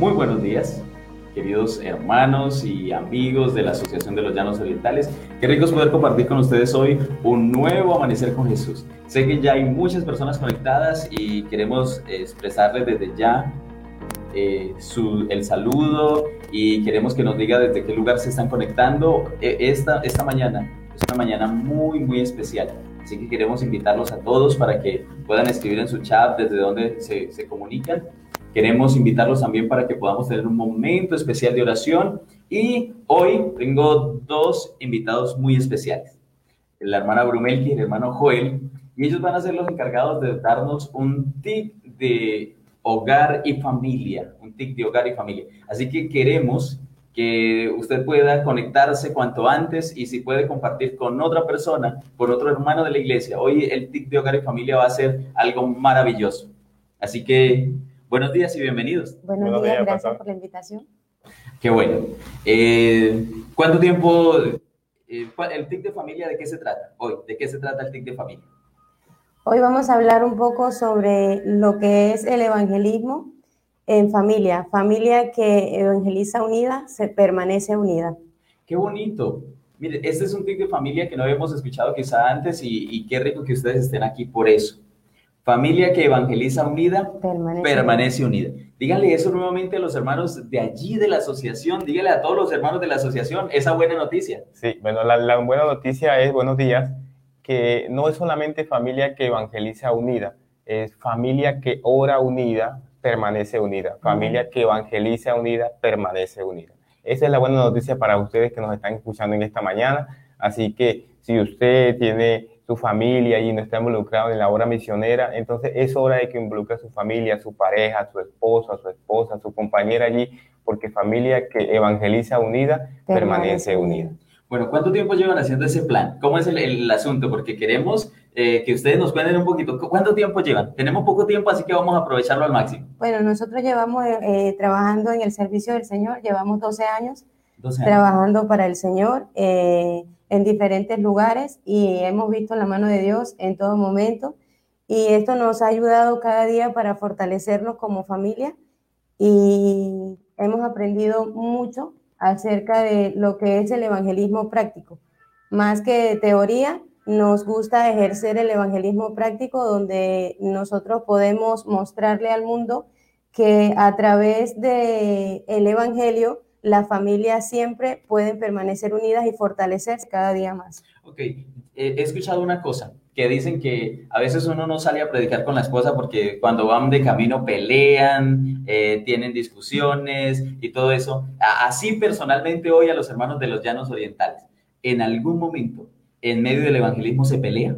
Muy buenos días, queridos hermanos y amigos de la Asociación de los Llanos Orientales. Qué rico es poder compartir con ustedes hoy un nuevo amanecer con Jesús. Sé que ya hay muchas personas conectadas y queremos expresarles desde ya eh, el saludo y queremos que nos diga desde qué lugar se están conectando. E, esta, esta mañana es una mañana muy, muy especial. Así que queremos invitarlos a todos para que puedan escribir en su chat desde donde se, se comunican Queremos invitarlos también para que podamos tener un momento especial de oración. Y hoy tengo dos invitados muy especiales, la hermana Brumel y el hermano Joel, y ellos van a ser los encargados de darnos un tip de hogar y familia, un tip de hogar y familia. Así que queremos que usted pueda conectarse cuanto antes y si puede compartir con otra persona, con otro hermano de la iglesia. Hoy el tip de hogar y familia va a ser algo maravilloso. Así que Buenos días y bienvenidos. Buenos, días, gracias por la invitación. Qué bueno. Eh, ¿Cuánto tiempo, eh, el TIC de familia, de qué se trata hoy? ¿De qué se trata el TIC de familia? Hoy vamos a hablar un poco sobre lo que es el evangelismo en familia. Familia que evangeliza unida, se permanece unida. Qué bonito. Mire, este es un TIC de familia que no habíamos escuchado quizá antes y, y qué rico que ustedes estén aquí por eso. Familia que evangeliza unida, permanece, unida. Díganle eso nuevamente a los hermanos de allí de la asociación, díganle a todos los hermanos de la asociación esa buena noticia. Sí, bueno, la, buena noticia es, buenos días, que no es solamente familia que evangeliza unida, es familia que ora unida, permanece unida. Familia que evangeliza unida, permanece unida. Esa es la buena noticia para ustedes que nos están escuchando en esta mañana. Así que si usted tiene su familia y no está involucrado en la obra misionera, entonces es hora de que involucre a su familia, a su pareja, a su esposo, a su esposa, a su compañera allí, porque familia que evangeliza unida permanece unida. Bueno, ¿cuánto tiempo llevan haciendo ese plan? ¿Cómo es el, asunto? Porque queremos eh, que ustedes nos cuenten un poquito. ¿Cuánto tiempo llevan? Tenemos poco tiempo, así que vamos a aprovecharlo al máximo. Bueno, nosotros llevamos eh, trabajando en el servicio del Señor, llevamos 12 años, 12 años. trabajando para el Señor. Eh, en diferentes lugares y hemos visto la mano de Dios en todo momento. Y esto nos ha ayudado cada día para fortalecernos como familia y hemos aprendido mucho acerca de lo que es el evangelismo práctico. Más que teoría, nos gusta ejercer el evangelismo práctico donde nosotros podemos mostrarle al mundo que a través del el evangelio las familias siempre pueden permanecer unidas y fortalecerse cada día más. Ok, he escuchado una cosa, que dicen que a veces uno no sale a predicar con la esposa porque cuando van de camino pelean, eh, tienen discusiones y todo eso. Así personalmente hoy a los hermanos de los llanos orientales, ¿en algún momento en medio del evangelismo se pelea?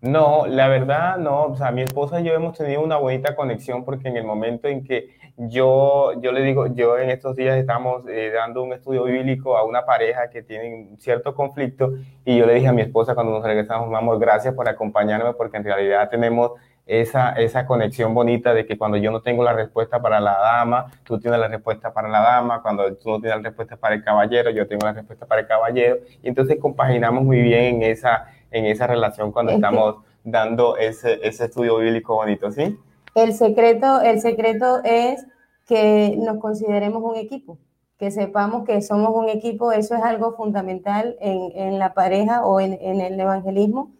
No, la verdad no, o sea, mi esposa y yo hemos tenido una bonita conexión porque en el momento en que yo, yo le digo, yo en estos días estamos eh, dando un estudio bíblico a una pareja que tiene cierto conflicto y yo le dije a mi esposa cuando nos regresamos, vamos, gracias por acompañarme porque en realidad tenemos esa, esa conexión bonita de que cuando yo no tengo la respuesta para la dama, tú tienes la respuesta para la dama, cuando tú no tienes la respuesta para el caballero, yo tengo la respuesta para el caballero y entonces compaginamos muy bien en esa en esa relación cuando estamos dando ese, ese estudio bíblico bonito, ¿sí? El secreto, el secreto es que nos consideremos un equipo, que sepamos que somos un equipo, eso es algo fundamental en, en la pareja o en, en el evangelismo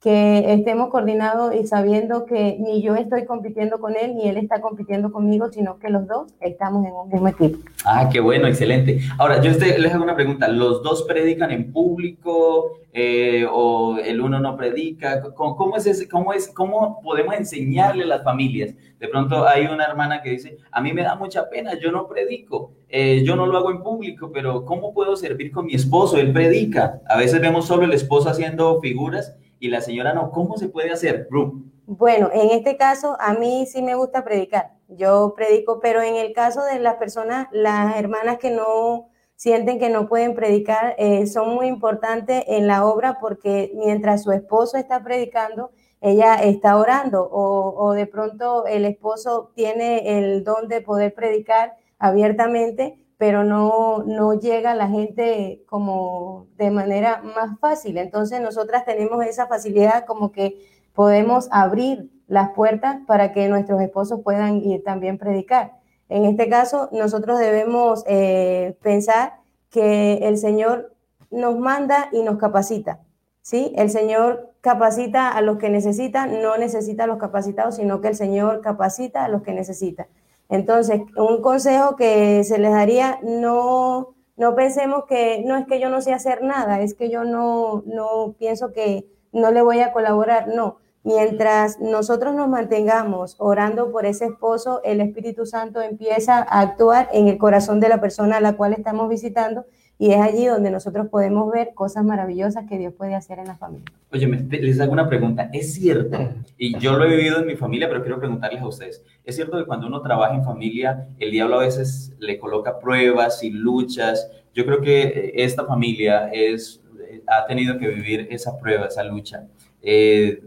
que estemos coordinados y sabiendo que ni yo estoy compitiendo con él, ni él está compitiendo conmigo, sino que los dos estamos en un mismo equipo. Ah, qué bueno, excelente. Ahora, yo les hago una pregunta. ¿Los dos predican en público eh, o el uno no predica? ¿Cómo, es ese, cómo, es, ¿Cómo podemos enseñarle a las familias? De pronto hay una hermana que dice, a mí me da mucha pena, yo no predico, eh, yo no lo hago en público, pero ¿cómo puedo servir con mi esposo? Él predica. A veces vemos solo el esposo haciendo figuras y la señora no. ¿Cómo se puede hacer, Bueno, en este caso a mí sí me gusta predicar. Yo predico, pero en el caso de las personas, las hermanas que no sienten que no pueden predicar, eh, son muy importantes en la obra porque mientras su esposo está predicando, ella está orando o de pronto el esposo tiene el don de poder predicar abiertamente, pero no, no llega a la gente como de manera más fácil. Entonces nosotras tenemos esa facilidad como que podemos abrir las puertas para que nuestros esposos puedan ir también predicar. En este caso, nosotros debemos eh, pensar que el Señor nos manda y nos capacita. ¿sí? El Señor capacita a los que necesitan, no necesita a los capacitados, sino que el Señor capacita a los que necesitan. Entonces, un consejo que se les daría, no, no pensemos que no es que yo no sé hacer nada, es que yo no, no pienso que no le voy a colaborar, no. Mientras nosotros nos mantengamos orando por ese esposo, el Espíritu Santo empieza a actuar en el corazón de la persona a la cual estamos visitando y es allí donde nosotros podemos ver cosas maravillosas que Dios puede hacer en la familia. Oye, les hago una pregunta. ¿Es cierto, y yo lo he vivido en mi familia, pero quiero preguntarles a ustedes, ¿es cierto que cuando uno trabaja en familia, el diablo a veces le coloca pruebas y luchas? Yo creo que eh, esta familia es, eh, ha tenido que vivir esa prueba, esa lucha. Eh,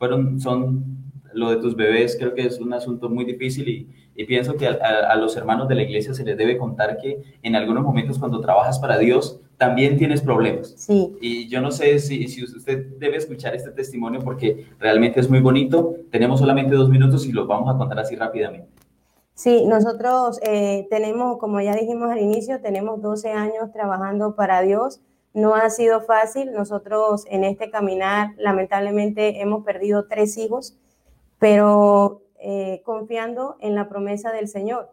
fueron, son lo de tus bebés, creo que es un asunto muy difícil y y pienso que a, los hermanos de la iglesia se les debe contar que en algunos momentos cuando trabajas para Dios también tienes problemas. Sí. Y yo no sé si, si usted debe escuchar este testimonio porque realmente es muy bonito. Tenemos solamente dos minutos y lo vamos a contar así rápidamente. Sí, nosotros eh, tenemos, como ya dijimos al inicio, tenemos 12 años trabajando para Dios. No ha sido fácil. Nosotros en este caminar, lamentablemente, hemos perdido tres hijos, pero eh, confiando en la promesa del Señor.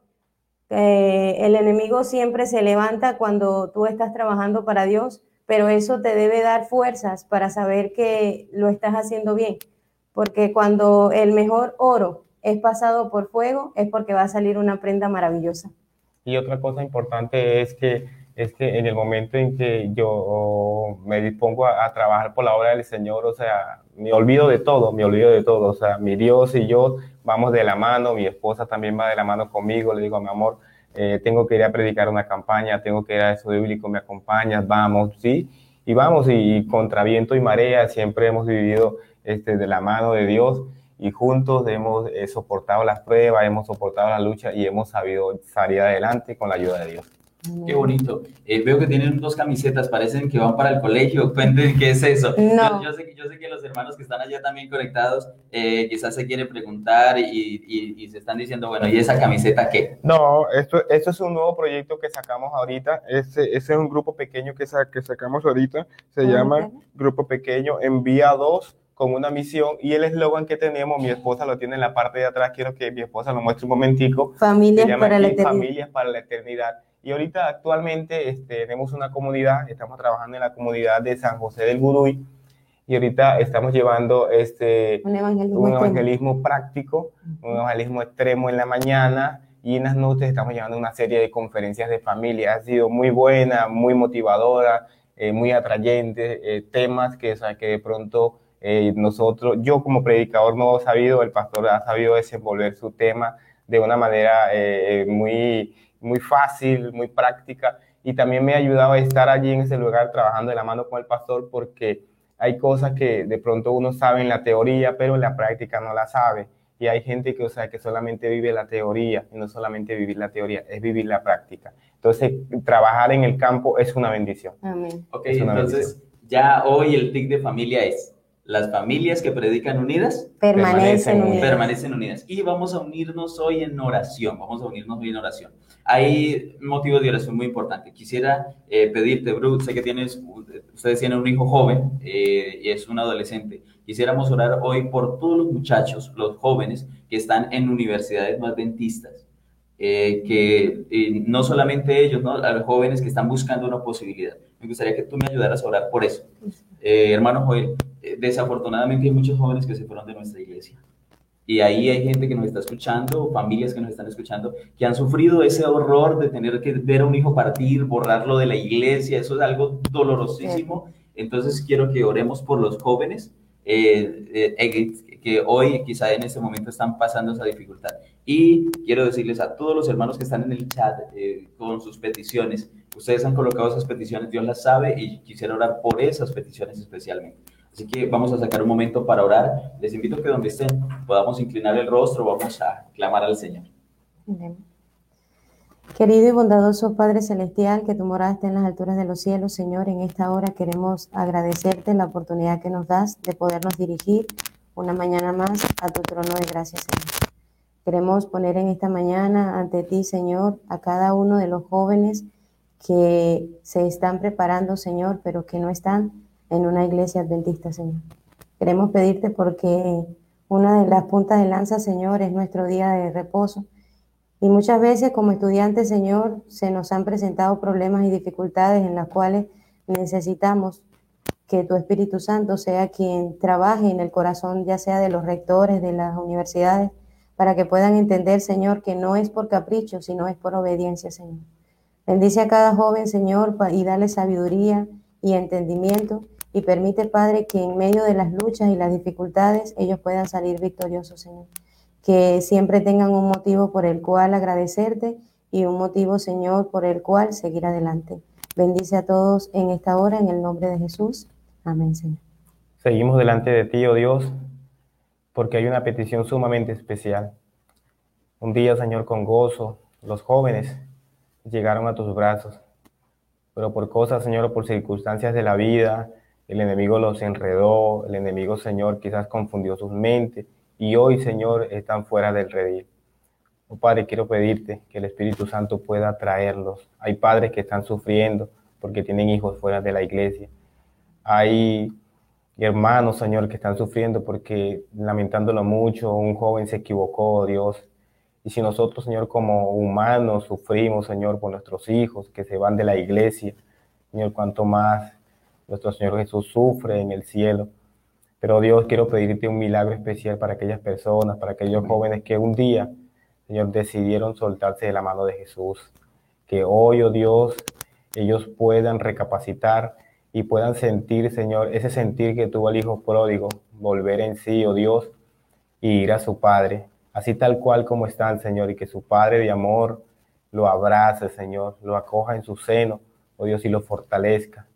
el enemigo siempre se levanta cuando tú estás trabajando para Dios, pero eso te debe dar fuerzas para saber que lo estás haciendo bien, porque cuando el mejor oro es pasado por fuego, es porque va a salir una prenda maravillosa. Y otra cosa importante es que, es que en el momento en que yo me dispongo a, a trabajar por la obra del Señor, o sea, me olvido de todo, me olvido de todo, o sea, mi Dios y yo vamos de la mano, mi esposa también va de la mano conmigo, le digo, mi amor, eh, tengo que ir a predicar una campaña, tengo que ir a eso bíblico, me acompañas, vamos, ¿sí? Y vamos, y, contra viento y marea siempre hemos vivido este, de la mano de Dios y juntos hemos eh, soportado las pruebas, hemos soportado la lucha y hemos sabido salir adelante con la ayuda de Dios. Qué bonito. Eh, veo que tienen dos camisetas, parecen que van para el colegio. Cuenten qué es eso. No. Yo, sé, yo sé que los hermanos que están allá también conectados eh, quizás se quieren preguntar y, y, se están diciendo, bueno, ¿y esa camiseta qué? No, esto, esto es un nuevo proyecto que sacamos ahorita. Ese, ese es un grupo pequeño que, que sacamos ahorita. Se ah, llama Grupo Pequeño Envía 2 con una misión y el eslogan que tenemos, mi esposa lo tiene en la parte de atrás, quiero que mi esposa lo muestre un momentico. Familias para la eternidad. Familias para la eternidad y ahorita actualmente este, tenemos una comunidad, estamos trabajando en la comunidad de San José del Guruy y ahorita estamos llevando este, un evangelismo, práctico, un evangelismo extremo en la mañana y en las noches estamos llevando una serie de conferencias de familia. Ha sido muy buena, muy motivadora, eh, muy atrayente, eh, temas que, o que de pronto eh, nosotros, yo como predicador no he sabido, el pastor ha sabido desenvolver su tema de una manera muy muy fácil, muy práctica y también me ha ayudado a estar allí en ese lugar trabajando de la mano con el pastor porque hay cosas que de pronto uno sabe en la teoría, pero en la práctica no la sabe. Y hay gente que, o sea, que solamente vive la teoría y no solamente vivir la teoría, es vivir la práctica. Entonces, trabajar en el campo es una bendición. Amén. Ok, entonces ya hoy el TIC de familia es las familias que predican unidas permanecen, unidas. permanecen unidas. Y vamos a unirnos hoy en oración. Vamos a unirnos hoy en oración. Hay motivos de oración muy importantes. Quisiera eh, pedirte, Bruce, sé que tienes, ustedes tienen un hijo joven eh, y es un adolescente. Quisiéramos orar hoy por todos los muchachos, los jóvenes que están en universidades más dentistas. Eh, que no solamente ellos, ¿no? a los jóvenes que están buscando una posibilidad. Me gustaría que tú me ayudaras a orar por eso. hermano Joel, desafortunadamente hay muchos jóvenes que se fueron de nuestra iglesia. Y ahí hay gente que nos está escuchando, familias que nos están escuchando, que han sufrido ese horror de tener que ver a un hijo partir, borrarlo de la iglesia. Eso es algo dolorosísimo. Entonces quiero que oremos por los jóvenes eh, eh, eh, que hoy quizá en este momento están pasando esa dificultad. Y quiero decirles a todos los hermanos que están en el chat con sus peticiones, ustedes han colocado esas peticiones, Dios las sabe y quisiera orar por esas peticiones especialmente. Así que vamos a sacar un momento para orar. Les invito a que donde estén podamos inclinar el rostro, vamos a clamar al Señor. Querido y bondadoso Padre Celestial, que tu morada esté en las alturas de los cielos, Señor, en esta hora queremos agradecerte la oportunidad que nos das de podernos dirigir una mañana más a tu trono de gracia, Señor. Queremos poner en esta mañana ante ti, Señor, a cada uno de los jóvenes que se están preparando, Señor, pero que no están en una iglesia adventista, Señor. Queremos pedirte porque una de las puntas de lanza, Señor, es nuestro día de reposo. Y muchas veces como estudiantes, Señor, se nos han presentado problemas y dificultades en las cuales necesitamos que tu Espíritu Santo sea quien trabaje en el corazón, ya sea de los rectores de las universidades, para que puedan entender, Señor, que no es por capricho, sino es por obediencia, Señor. Bendice a cada joven, Señor, y dale sabiduría y entendimiento y permite, Padre, que en medio de las luchas y las dificultades ellos puedan salir victoriosos, Señor. Que siempre tengan un motivo por el cual agradecerte y un motivo, Señor, por el cual seguir adelante. Bendice a todos en esta hora, en el nombre de Jesús. Amén, Señor. Seguimos delante de ti, oh Dios, porque hay una petición sumamente especial. Un día, Señor, con gozo, los jóvenes llegaron a tus brazos, pero por cosas, Señor, por circunstancias de la vida, el enemigo los enredó, el enemigo, Señor, quizás confundió sus mentes y hoy, Señor, están fuera del redil. Oh Padre, quiero pedirte que el Espíritu Santo pueda traerlos. Hay padres que están sufriendo porque tienen hijos fuera de la iglesia. Hay hermanos, Señor, que están sufriendo porque, lamentándolo mucho, un joven se equivocó, Dios. Y si nosotros, Señor, como humanos sufrimos, Señor, por nuestros hijos que se van de la iglesia, Señor, cuanto más nuestro Señor Jesús sufre en el cielo. Pero Dios, quiero pedirte un milagro especial para aquellas personas, para aquellos jóvenes que un día, Señor, decidieron soltarse de la mano de Jesús. Que hoy, oh Dios, ellos puedan recapacitar y puedan sentir, Señor, ese sentir que tuvo el Hijo pródigo, volver en sí, oh Dios, y ir a su Padre, así tal cual como están, Señor, y que su Padre de amor lo abrace, Señor, lo acoja en su seno, oh Dios, y lo fortalezca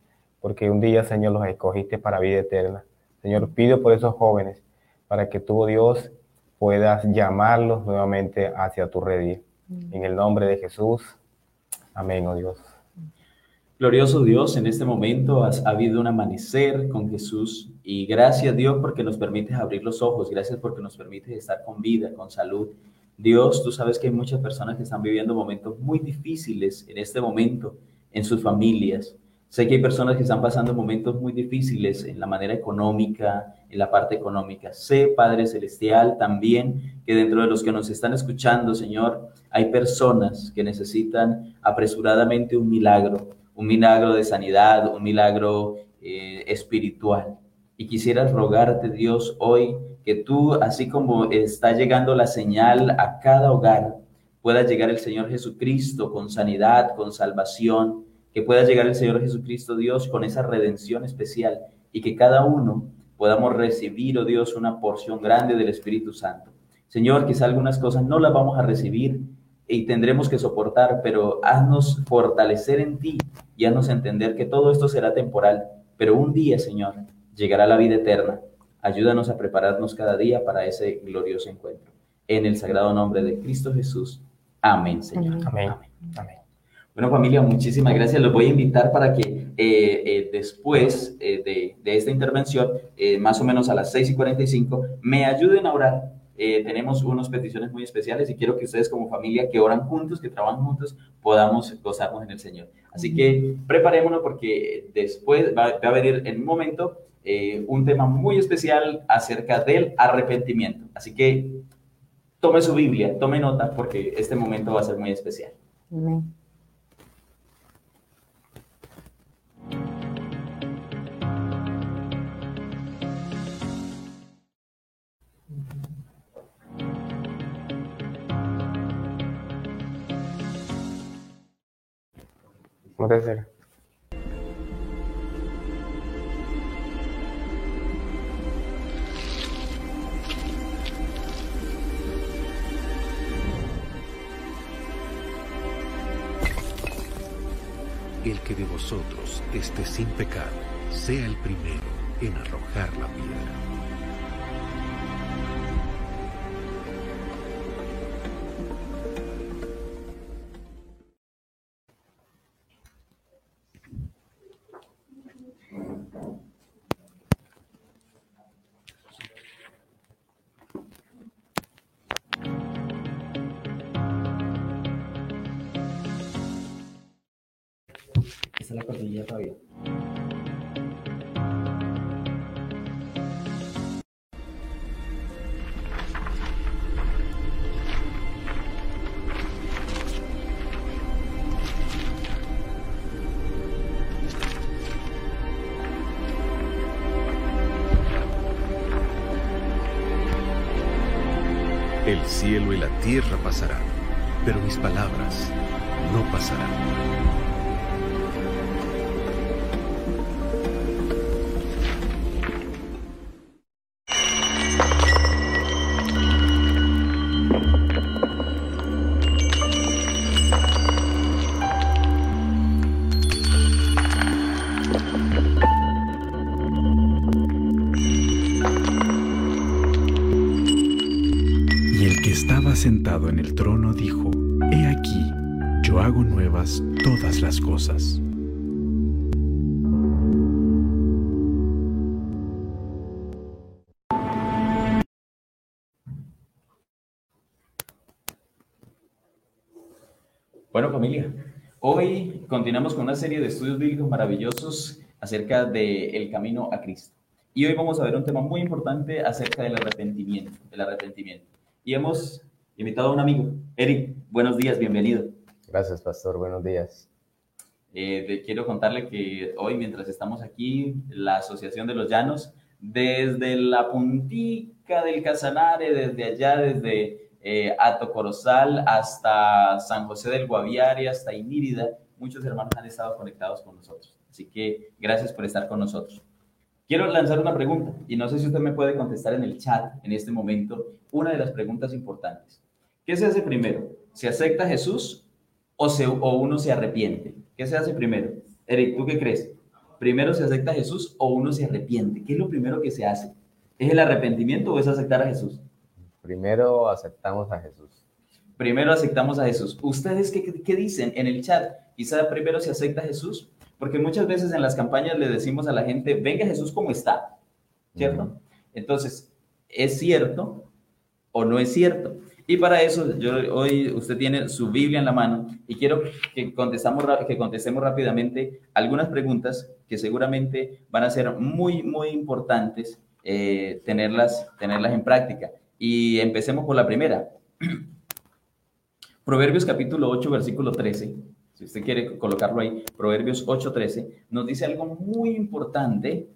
porque un día, Señor, los escogiste para vida eterna. Señor, pido por esos jóvenes, para que tú, Dios, puedas llamarlos nuevamente hacia tu redil. En el nombre de Jesús. Amén, oh Dios. Glorioso Dios, en este momento has habido un amanecer con Jesús y gracias Dios porque nos permites abrir los ojos, gracias porque nos permites estar con vida, con salud. Dios, tú sabes que hay muchas personas que están viviendo momentos muy difíciles en este momento en sus familias. Sé que hay personas que están pasando momentos muy difíciles en la manera económica, en la parte económica. Sé, Padre Celestial, también que dentro de los que nos están escuchando, Señor, hay personas que necesitan apresuradamente un milagro, un milagro de sanidad, un milagro eh, espiritual. Y quisiera rogarte, Dios, hoy que tú, así como está llegando la señal a cada hogar, pueda llegar el Señor Jesucristo con sanidad, con salvación, que pueda llegar el Señor Jesucristo Dios con esa redención especial y que cada uno podamos recibir, oh Dios, una porción grande del Espíritu Santo. Señor, quizá algunas cosas no las vamos a recibir y tendremos que soportar, pero haznos fortalecer en ti y haznos entender que todo esto será temporal, pero un día, Señor, llegará la vida eterna. Ayúdanos a prepararnos cada día para ese glorioso encuentro. En el sagrado nombre de Cristo Jesús. Amén, Señor. Amén. Amén. Bueno, familia, muchísimas gracias. Los voy a invitar para que eh, eh, después eh, de, de, esta intervención, más o menos a las 6 y 45, me ayuden a orar. Tenemos unas peticiones muy especiales y quiero que ustedes como familia que oran juntos, que trabajan juntos, podamos gozarnos en el Señor. Así que preparémonos porque después va, va a venir en un momento un tema muy especial acerca del arrepentimiento. Así que tome su Biblia, tome nota porque este momento va a ser muy especial. Amén. El que de vosotros esté sin pecado, sea el primero en arrojar la piedra. Tierra pasarán, pero mis palabras no pasarán. Continuamos con una serie de estudios bíblicos maravillosos acerca del camino a Cristo. Y hoy vamos a ver un tema muy importante acerca del arrepentimiento, del arrepentimiento. Y hemos invitado a un amigo, Eric, buenos días, bienvenido. Gracias, pastor. Buenos días. Eh, te quiero contarle que hoy, mientras estamos aquí, la Asociación de los Llanos, desde la puntica del Casanare, desde allá, desde eh, Ato Corozal hasta San José del Guaviare, hasta Inírida, muchos hermanos han estado conectados con nosotros. Así que gracias por estar con nosotros. Quiero lanzar una pregunta y no sé si usted me puede contestar en el chat en este momento una de las preguntas importantes. ¿Qué se hace primero? ¿Se acepta a Jesús o, se, o uno se arrepiente? ¿Qué se hace primero? Eric, ¿tú qué crees? ¿Primero se acepta a Jesús o uno se arrepiente? ¿Qué es lo primero que se hace? ¿Es el arrepentimiento o es aceptar a Jesús? Primero aceptamos a Jesús. Primero aceptamos a Jesús. ¿Ustedes qué, qué dicen en el chat? Quizá primero se acepta a Jesús, porque muchas veces en las campañas le decimos a la gente, venga Jesús como está, ¿cierto? Entonces, ¿es cierto o no es cierto? Y para eso, yo, hoy usted tiene su Biblia en la mano y quiero que, contestamos, que contestemos rápidamente algunas preguntas que seguramente van a ser muy, muy importantes eh, tenerlas, tenerlas en práctica. Y empecemos por la primera. Proverbios capítulo 8, versículo 13. Si usted quiere colocarlo ahí, Proverbios 8, 13, nos dice algo muy importante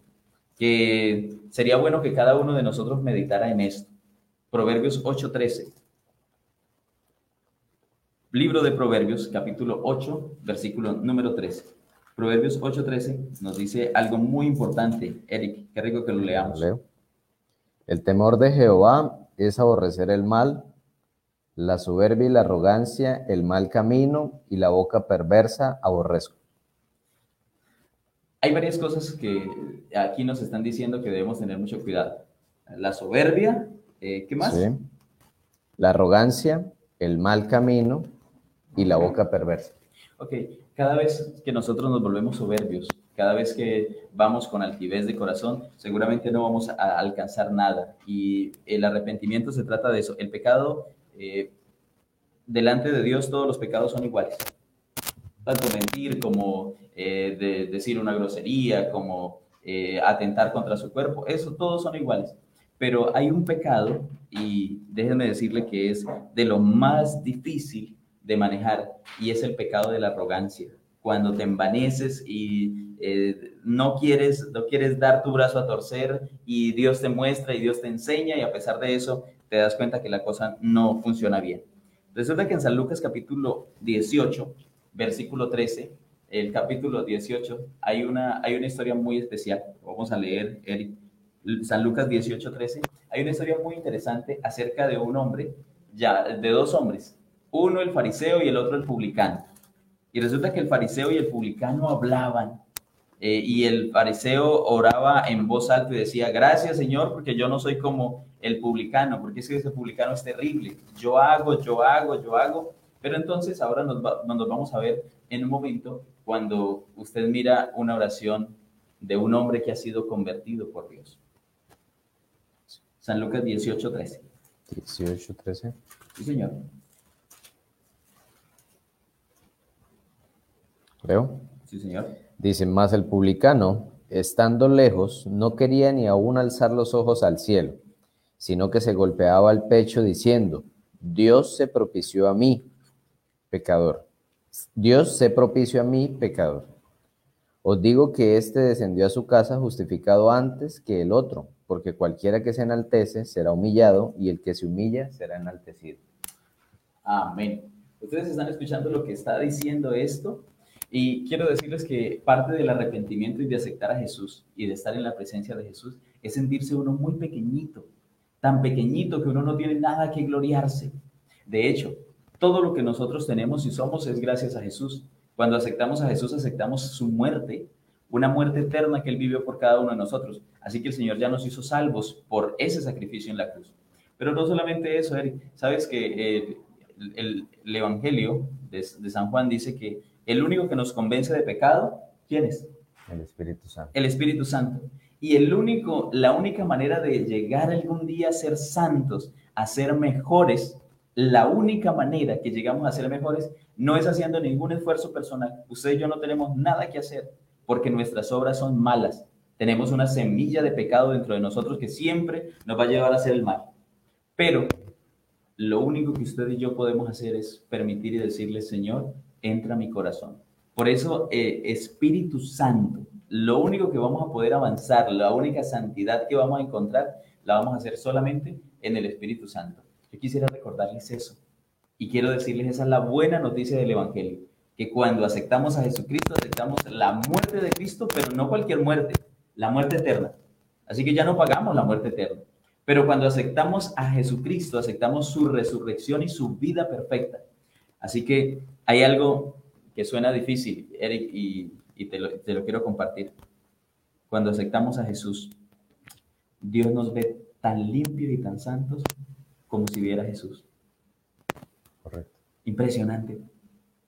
que sería bueno que cada uno de nosotros meditara en esto. Proverbios 8, 13. Libro de Proverbios, capítulo 8, versículo número 13. Proverbios 8, 13 nos dice algo muy importante. Eric, qué rico que lo leamos. Leo. El temor de Jehová es aborrecer el mal, la soberbia y la arrogancia, el mal camino y la boca perversa aborrezco. Hay varias cosas que aquí nos están diciendo que debemos tener mucho cuidado. La soberbia, eh, ¿qué más? Sí. La arrogancia, el mal camino y la boca perversa. Ok, cada vez que nosotros nos volvemos soberbios, cada vez que vamos con altivez de corazón, seguramente no vamos a alcanzar nada. Y el arrepentimiento se trata de eso. El pecado, eh, delante de Dios, todos los pecados son iguales. Tanto mentir como eh, de decir una grosería, como eh, atentar contra su cuerpo, eso todos son iguales. Pero hay un pecado, y déjenme decirle que es de lo más difícil de manejar, y es el pecado de la arrogancia. Cuando te envaneces y no, quieres, no quieres dar tu brazo a torcer y Dios te muestra y Dios te enseña y a pesar de eso te das cuenta que la cosa no funciona bien. Resulta que en San Lucas capítulo 18, versículo 13, el capítulo 18, hay una, hay una historia muy especial. Vamos a leer Eric, San Lucas 18, 13. Hay una historia muy interesante acerca de un hombre, ya, de dos hombres, uno el fariseo y el otro el publicano. Y resulta que el fariseo y el publicano hablaban eh, y el fariseo oraba en voz alta y decía, gracias Señor, porque yo no soy como el publicano, porque es que ese publicano es terrible. Yo hago, yo hago, yo hago. Pero entonces ahora nos, va, nos vamos a ver en un momento cuando usted mira una oración de un hombre que ha sido convertido por Dios. San Lucas 18, 13. 18, 13. Sí, señor. Leo. Sí, señor. Dice, más el publicano, estando lejos, no quería ni aún alzar los ojos al cielo, sino que se golpeaba el pecho diciendo, Dios se propició a mí, pecador. Dios se propició a mí, pecador. Os digo que éste descendió a su casa justificado antes que el otro, porque cualquiera que se enaltece será humillado y el que se humilla será enaltecido. Amén. Ustedes están escuchando lo que está diciendo esto y quiero decirles que parte del arrepentimiento y de aceptar a Jesús y de estar en la presencia de Jesús es sentirse uno muy pequeñito, tan pequeñito que uno no tiene nada que gloriarse. De hecho, todo lo que nosotros tenemos y somos es gracias a Jesús. Cuando aceptamos a Jesús, aceptamos su muerte, una muerte eterna que Él vivió por cada uno de nosotros. Así que el Señor ya nos hizo salvos por ese sacrificio en la cruz. Pero no solamente eso, Eric. Sabes que eh, el, Evangelio de, San Juan dice que el único que nos convence de pecado, ¿quién es? El Espíritu Santo. El Espíritu Santo. Y el único, la única manera de llegar algún día a ser santos, a ser mejores, la única manera que llegamos a ser mejores no es haciendo ningún esfuerzo personal. Usted y yo no tenemos nada que hacer porque nuestras obras son malas. Tenemos una semilla de pecado dentro de nosotros que siempre nos va a llevar a hacer el mal. Pero lo único que usted y yo podemos hacer es permitir y decirle, Señor, entra mi corazón. Por eso, eh, Espíritu Santo, lo único que vamos a poder avanzar, la única santidad que vamos a encontrar, la vamos a hacer solamente en el Espíritu Santo. Yo quisiera recordarles eso. Y quiero decirles, esa es la buena noticia del Evangelio, que cuando aceptamos a Jesucristo, aceptamos la muerte de Cristo, pero no cualquier muerte, la muerte eterna. Así que ya no pagamos la muerte eterna. Pero cuando aceptamos a Jesucristo, aceptamos su resurrección y su vida perfecta. Así que hay algo que suena difícil, Eric, y, te, lo, te lo quiero compartir. Cuando aceptamos a Jesús, Dios nos ve tan limpios y tan santos como si viera a Jesús. Correcto. Impresionante,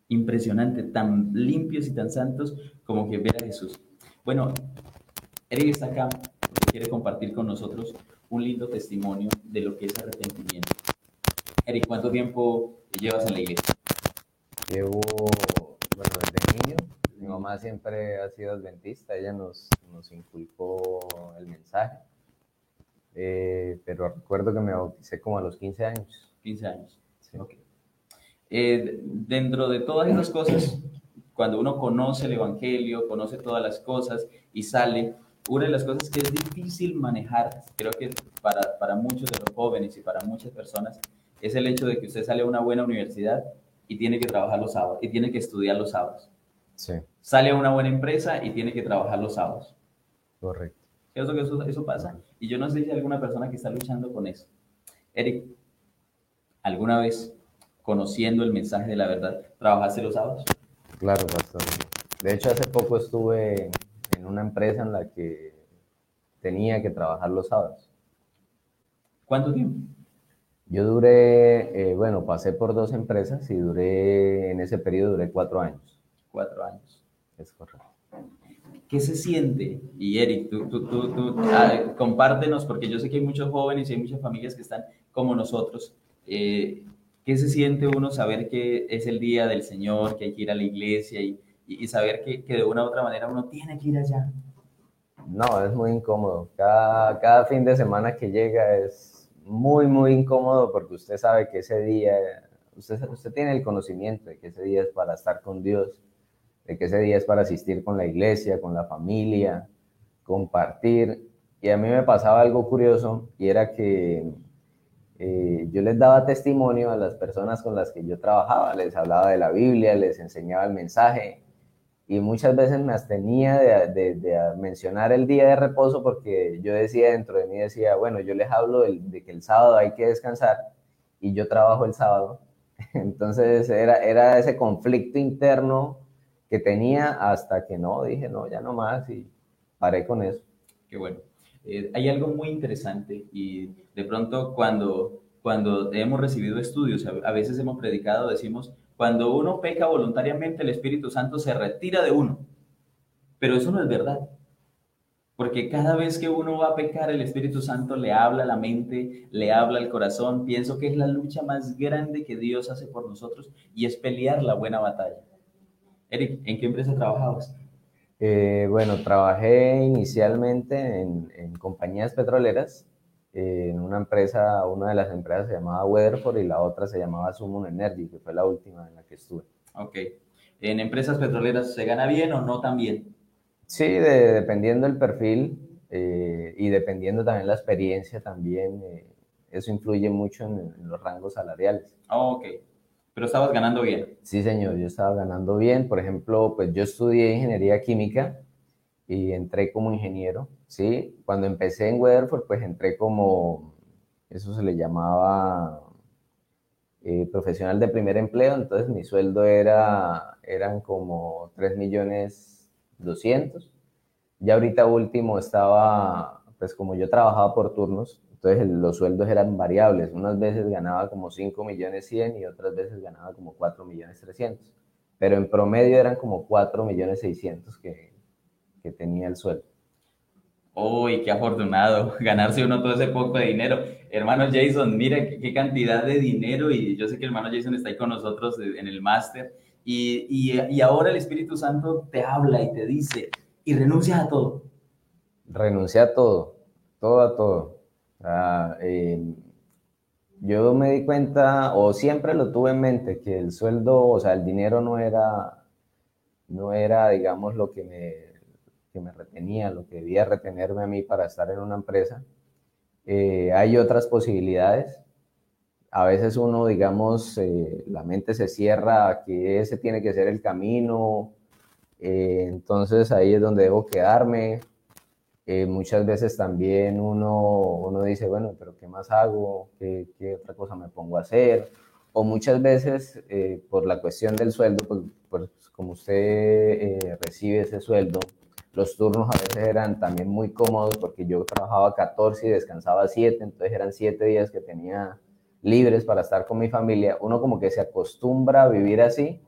impresionante, tan limpios y tan santos como que viera a Jesús. Bueno, Eric está acá porque quiere compartir con nosotros un lindo testimonio de lo que es arrepentimiento. Eric, ¿cuánto tiempo llevas en la iglesia? Llevo, bueno, desde niño. Mi mamá siempre ha sido adventista, ella nos, nos inculcó el mensaje. Eh, pero recuerdo que me bauticé como a los 15 años. 15 años. Sí. Okay. Eh, dentro de todas esas cosas, cuando uno conoce el Evangelio, conoce todas las cosas y sale, una de las cosas que es difícil manejar, creo que para, para muchos de los jóvenes y para muchas personas, es el hecho de que usted sale a una buena universidad y tiene que trabajar los sábados y tiene que estudiar los sábados. Sí. Sale a una buena empresa y tiene que trabajar los sábados. Correcto. Eso, eso, eso pasa. Y yo no sé si hay alguna persona que está luchando con eso. Eric, ¿alguna vez, conociendo el mensaje de la verdad, trabajaste los sábados? Claro, pastor. De hecho, hace poco estuve en una empresa en la que tenía que trabajar los sábados. ¿Cuánto tiempo? Yo duré, eh, bueno, pasé por dos empresas y duré, en ese periodo duré cuatro años. Cuatro años. Es correcto. ¿Qué se siente? Y Eric, tú, tú, tú, tú ah, compártenos, porque yo sé que hay muchos jóvenes y hay muchas familias que están como nosotros. Eh, ¿Qué se siente uno saber que es el día del Señor, que hay que ir a la iglesia y, y, saber que, que, de una u otra manera uno tiene que ir allá? No, es muy incómodo. Cada, cada fin de semana que llega es muy, muy incómodo porque usted sabe que ese día, usted, usted tiene el conocimiento de que ese día es para estar con Dios, de que ese día es para asistir con la iglesia, con la familia, compartir. Y a mí me pasaba algo curioso y era que eh, yo les daba testimonio a las personas con las que yo trabajaba, les hablaba de la Biblia, les enseñaba el mensaje y muchas veces me abstenía de, de, mencionar el día de reposo porque yo decía dentro de mí, decía, bueno, yo les hablo de, de, que el sábado hay que descansar y yo trabajo el sábado. Entonces era, era ese conflicto interno que tenía hasta que no, dije, no, ya no más y paré con eso. Qué bueno. Eh, hay algo muy interesante y de pronto cuando, cuando hemos recibido estudios, a veces hemos predicado, decimos, cuando uno peca voluntariamente, el Espíritu Santo se retira de uno. Pero eso no es verdad. Porque cada vez que uno va a pecar, el Espíritu Santo le habla a la mente, le habla al corazón. Pienso que es la lucha más grande que Dios hace por nosotros y es pelear la buena batalla. Eric, ¿en qué empresa trabajabas? Eh, bueno, trabajé inicialmente en, en compañías petroleras. Eh, en una empresa, una de las empresas se llamaba Weatherford y la otra se llamaba Summon Energy, que fue la última en la que estuve. Ok. ¿En empresas petroleras se gana bien o no tan bien? Sí, dependiendo del perfil eh, y dependiendo también la experiencia también, eso influye mucho en, en, los rangos salariales. ok. Pero estabas ganando bien. Sí, señor, yo estaba ganando bien. Por ejemplo, pues yo estudié ingeniería química y entré como ingeniero, ¿sí? Cuando empecé en Weatherford, pues entré como, eso se le llamaba eh, profesional de primer empleo, entonces mi sueldo era, eran como 3 millones 200. Ya ahorita último estaba, pues como yo trabajaba por turnos, entonces los sueldos eran variables. Unas veces ganaba como 5 millones 100 y otras veces ganaba como 4 millones 300. Pero en promedio eran como 4 millones 600 que, que tenía el sueldo. Uy, qué afortunado ganarse uno todo ese poco de dinero. Hermano Jason, mira qué, cantidad de dinero y yo sé que el hermano Jason está ahí con nosotros en el máster y, y, y, ahora el Espíritu Santo te habla y te dice y renuncia a todo. Renuncia a todo, todo a todo. Eh, yo me di cuenta, o siempre lo tuve en mente, que el sueldo, o sea, el dinero no era, no era, digamos, lo que me, que me retenía, lo que debía retenerme a mí para estar en una empresa. Eh, hay otras posibilidades. A veces uno, digamos, eh, la mente se cierra que ese tiene que ser el camino, entonces ahí es donde debo quedarme eh, muchas veces también uno, uno dice, bueno, pero ¿qué más hago? ¿Qué, qué otra cosa me pongo a hacer? O muchas veces eh, por la cuestión del sueldo, pues, pues como usted eh, recibe ese sueldo, los turnos a veces eran también muy cómodos porque yo trabajaba 14 y descansaba 7, entonces eran 7 días que tenía libres para estar con mi familia. Uno como que se acostumbra a vivir así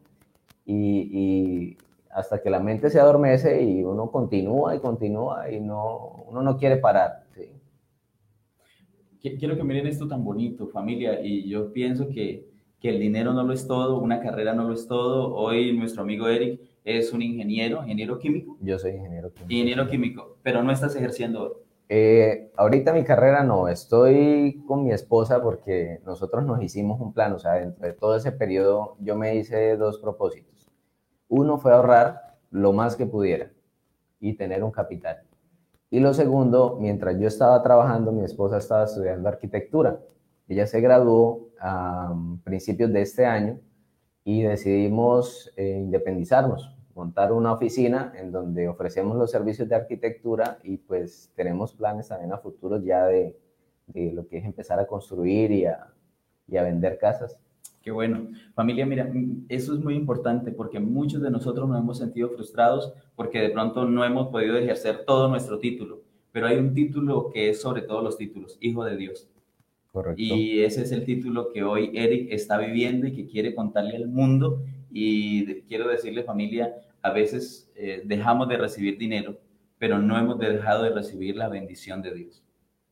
y, hasta que la mente se adormece y uno continúa y continúa y no, uno no quiere parar. ¿sí? Quiero que miren esto tan bonito, familia, y yo pienso que, que el dinero no lo es todo, una carrera no lo es todo. Hoy nuestro amigo Eric es un ingeniero, ingeniero químico. Yo soy ingeniero químico. Ingeniero químico, pero no estás ejerciendo eh, ahorita mi carrera no, estoy con mi esposa porque nosotros nos hicimos un plan, o sea, dentro de todo ese periodo yo me hice dos propósitos. Uno fue ahorrar lo más que pudiera y tener un capital. Y lo segundo, mientras yo estaba trabajando, mi esposa estaba estudiando arquitectura. Ella se graduó a principios de este año y decidimos eh, independizarnos, montar una oficina en donde ofrecemos los servicios de arquitectura y pues tenemos planes también a futuro ya de, lo que es empezar a construir y a vender casas. Qué bueno. Familia, mira, eso es muy importante porque muchos de nosotros nos hemos sentido frustrados porque de pronto no hemos podido ejercer todo nuestro título, pero hay un título que es sobre todos los títulos, Hijo de Dios. Y ese es el título que hoy Eric está viviendo y que quiere contarle al mundo. Y quiero decirle, familia, a veces eh, dejamos de recibir dinero, pero no hemos dejado de recibir la bendición de Dios.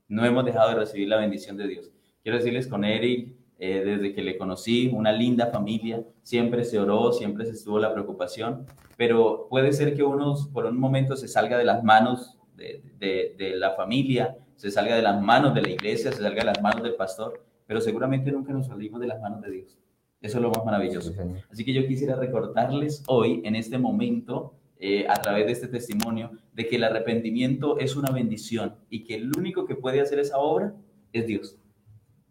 No hemos dejado de recibir la bendición de Dios. Quiero decirles con Eric, eh, desde que le conocí, una linda familia, siempre se oró, siempre se estuvo la preocupación, pero puede ser que uno por un momento se salga de las manos de, la familia, se salga de las manos de la iglesia, se salga de las manos del pastor, pero seguramente nunca nos salimos de las manos de Dios. Eso es lo más maravilloso. Así que yo quisiera recordarles hoy, en este momento, eh, a través de este testimonio, de que el arrepentimiento es una bendición y que el único que puede hacer esa obra es Dios.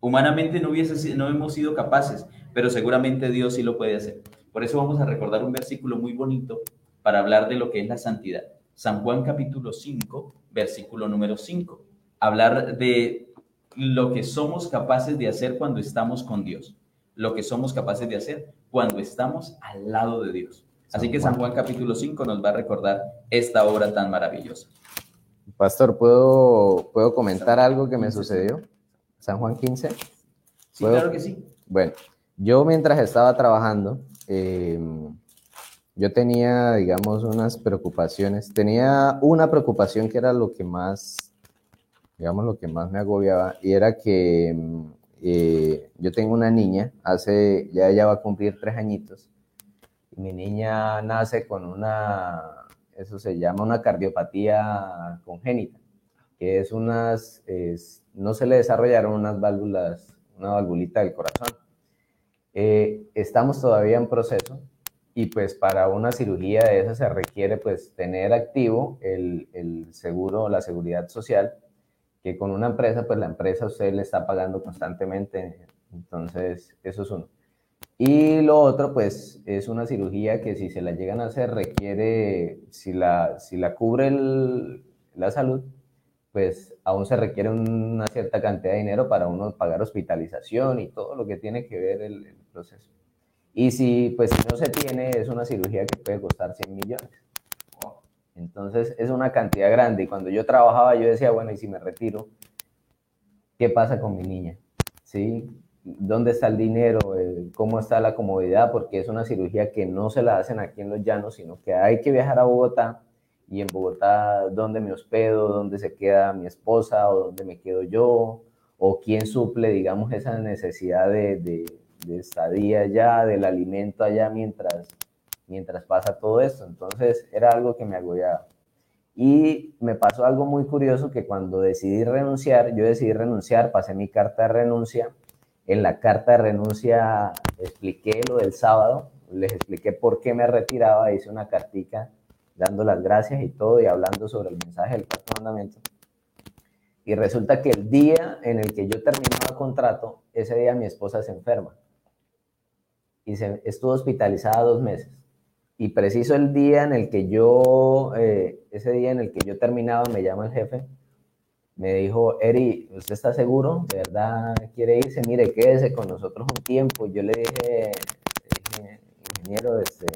Humanamente no, hubiese, no hemos sido capaces, pero seguramente Dios sí lo puede hacer. Por eso vamos a recordar un versículo muy bonito para hablar de lo que es la santidad. San Juan capítulo 5, versículo número 5. Hablar de lo que somos capaces de hacer cuando estamos con Dios. Lo que somos capaces de hacer cuando estamos al lado de Dios. Así que San Juan capítulo 5 nos va a recordar esta obra tan maravillosa. Pastor, ¿puedo, ¿puedo comentar algo que me sucedió? San Juan 15. Sí, claro que sí. Bueno, yo mientras estaba trabajando, em, yo tenía, digamos, unas preocupaciones. Tenía una preocupación que era lo que más, digamos, lo que más me agobiaba, y era que em, eh, yo tengo una niña, hace, ya ella va a cumplir tres añitos, mi niña nace con una, eso se llama una cardiopatía congénita, que es unas, no se le desarrollaron unas válvulas, una valvulita del corazón. Eh, estamos todavía en proceso y pues para una cirugía de esa se requiere pues tener activo el, el seguro, la seguridad social, que con una empresa pues la empresa usted le está pagando constantemente, entonces eso es uno. Y lo otro, pues, es una cirugía que si se la llegan a hacer requiere, si la, si la cubre la salud, pues aún se requiere una cierta cantidad de dinero para uno pagar hospitalización y todo lo que tiene que ver el, proceso. Y si, pues, si no se tiene, es una cirugía que puede costar 100 millones. Entonces, es una cantidad grande. Y cuando yo trabajaba, yo decía, bueno, ¿y si me retiro? ¿Qué pasa con mi niña? ¿Sí? dónde está el dinero, eh, cómo está la comodidad, porque es una cirugía que no se la hacen aquí en los llanos, sino que hay que viajar a Bogotá y en Bogotá dónde me hospedo, dónde se queda mi esposa o dónde me quedo yo, o quién suple, digamos, esa necesidad de, de, de estadía allá, del alimento allá mientras, mientras pasa todo esto. Entonces era algo que me agobiaba. Y me pasó algo muy curioso que cuando decidí renunciar, yo decidí renunciar, pasé mi carta de renuncia en la carta de renuncia expliqué lo del sábado, les expliqué por qué me retiraba, hice una cartica dando las gracias y todo y hablando sobre el mensaje del cuarto mandamiento. Y resulta que el día en el que yo terminaba el contrato, ese día mi esposa se enferma y se, estuvo hospitalizada dos meses. Y preciso el día en el que yo, eh, ese día en el que yo terminaba, me llama el jefe me dijo, Eri, ¿usted está seguro? ¿De verdad quiere irse? Mire, quédese con nosotros un tiempo. Yo le dije, ingeniero, este,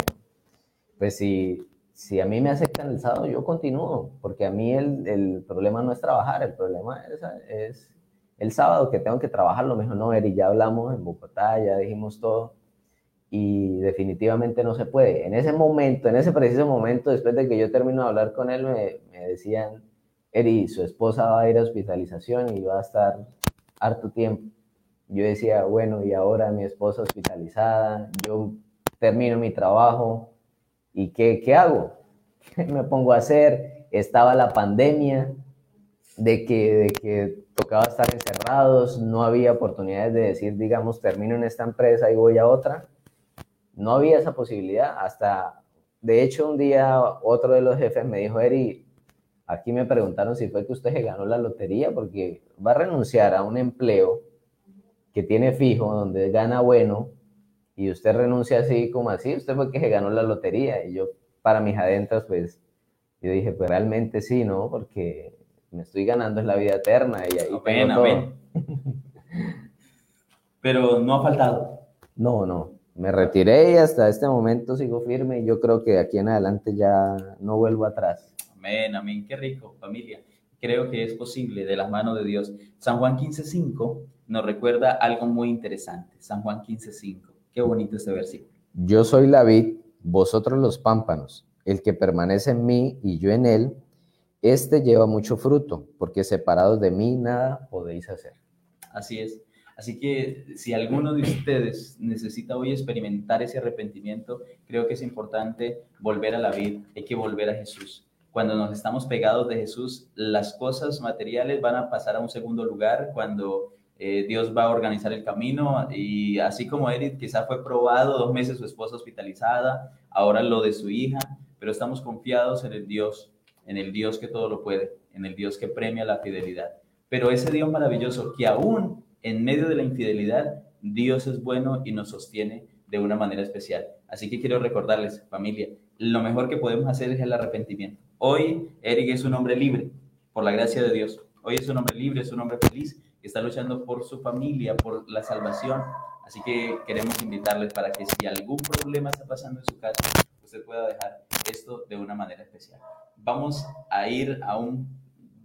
pues si, si a mí me aceptan el sábado, yo continúo, porque a mí el, el problema no es trabajar, el problema es, es, el sábado que tengo que trabajar. Lo mejor no, Eri, ya hablamos en Bogotá, ya dijimos todo, y definitivamente no se puede. En ese momento, en ese preciso momento, después de que yo termino de hablar con él, me, me decían, Eri, su esposa va a ir a hospitalización y va a estar harto tiempo. Yo decía, bueno, y ahora mi esposa hospitalizada, yo termino mi trabajo, ¿y qué, qué hago? ¿Qué me pongo a hacer? Estaba la pandemia, de que, de que tocaba estar encerrados, no había oportunidades de decir, digamos, termino en esta empresa y voy a otra. No había esa posibilidad. Hasta, de hecho, un día otro de los jefes me dijo, Eri, Aquí me preguntaron si fue que usted se ganó la lotería, porque va a renunciar a un empleo que tiene fijo, donde gana bueno, y usted renuncia así como así, usted fue que se ganó la lotería. Y yo, para mis adentros, pues, yo dije, pues realmente sí, ¿no? Porque me estoy ganando la vida eterna y ahí. Pero no ha faltado. No, no. Me retiré y hasta este momento sigo firme y yo creo que de aquí en adelante ya no vuelvo atrás. Amén, amén. Qué rico, familia. Creo que es posible de las manos de Dios. San Juan 15.5 nos recuerda algo muy interesante. San Juan 15.5. Qué bonito este versículo. Yo soy la vid, vosotros los pámpanos. El que permanece en mí y yo en él, este lleva mucho fruto, porque separados de mí nada podéis hacer. Así es. Así que si alguno de ustedes necesita hoy experimentar ese arrepentimiento, creo que es importante volver a la vida, hay que volver a Jesús cuando nos estamos pegados de Jesús, las cosas materiales van a pasar a un segundo lugar cuando eh, Dios va a organizar el camino y así como Edith quizá fue probado dos meses su esposa hospitalizada, ahora lo de su hija, pero estamos confiados en el Dios, en el Dios que todo lo puede, en el Dios que premia la fidelidad. Pero ese Dios maravilloso que aún en medio de la infidelidad, Dios es bueno y nos sostiene de una manera especial. Así que quiero recordarles, familia, lo mejor que podemos hacer es el arrepentimiento. Hoy Eric es un hombre libre, por la gracia de Dios. Hoy es un hombre libre, es un hombre feliz, que está luchando por su familia, por la salvación. Así que queremos invitarles para que si algún problema está pasando en su casa, usted pueda dejar esto de una manera especial. Vamos a ir a un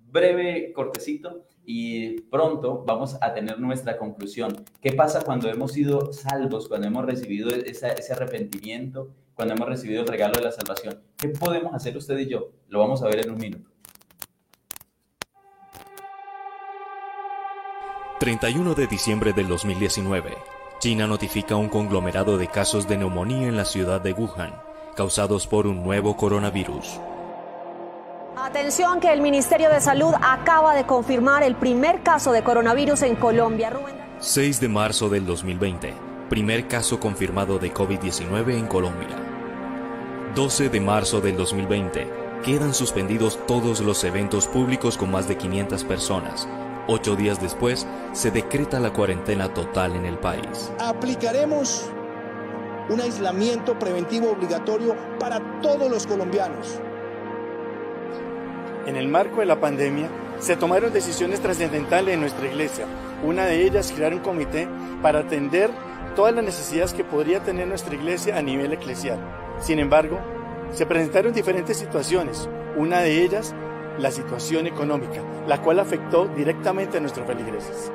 breve cortecito y pronto vamos a tener nuestra conclusión. ¿Qué pasa cuando hemos sido salvos, cuando hemos recibido ese arrepentimiento, cuando hemos recibido el regalo de la salvación? ¿Qué podemos hacer usted y yo? Lo vamos a ver en un minuto. 31 de diciembre del 2019. China notifica un conglomerado de casos de neumonía en la ciudad de Wuhan, causados por un nuevo coronavirus. Atención que el Ministerio de Salud acaba de confirmar el primer caso de coronavirus en Colombia. 6 de marzo del 2020, primer caso confirmado de COVID-19 en Colombia. 12 de marzo del 2020, quedan suspendidos todos los eventos públicos con más de 500 personas, Ocho días después, se decreta la cuarentena total en el país. Aplicaremos un aislamiento preventivo obligatorio para todos los colombianos. En el marco de la pandemia, se tomaron decisiones trascendentales en nuestra iglesia. Una de ellas, crear un comité para atender todas las necesidades que podría tener nuestra iglesia a nivel eclesial. Sin embargo, se presentaron diferentes situaciones. Una de ellas la situación económica, la cual afectó directamente a nuestros feligreses.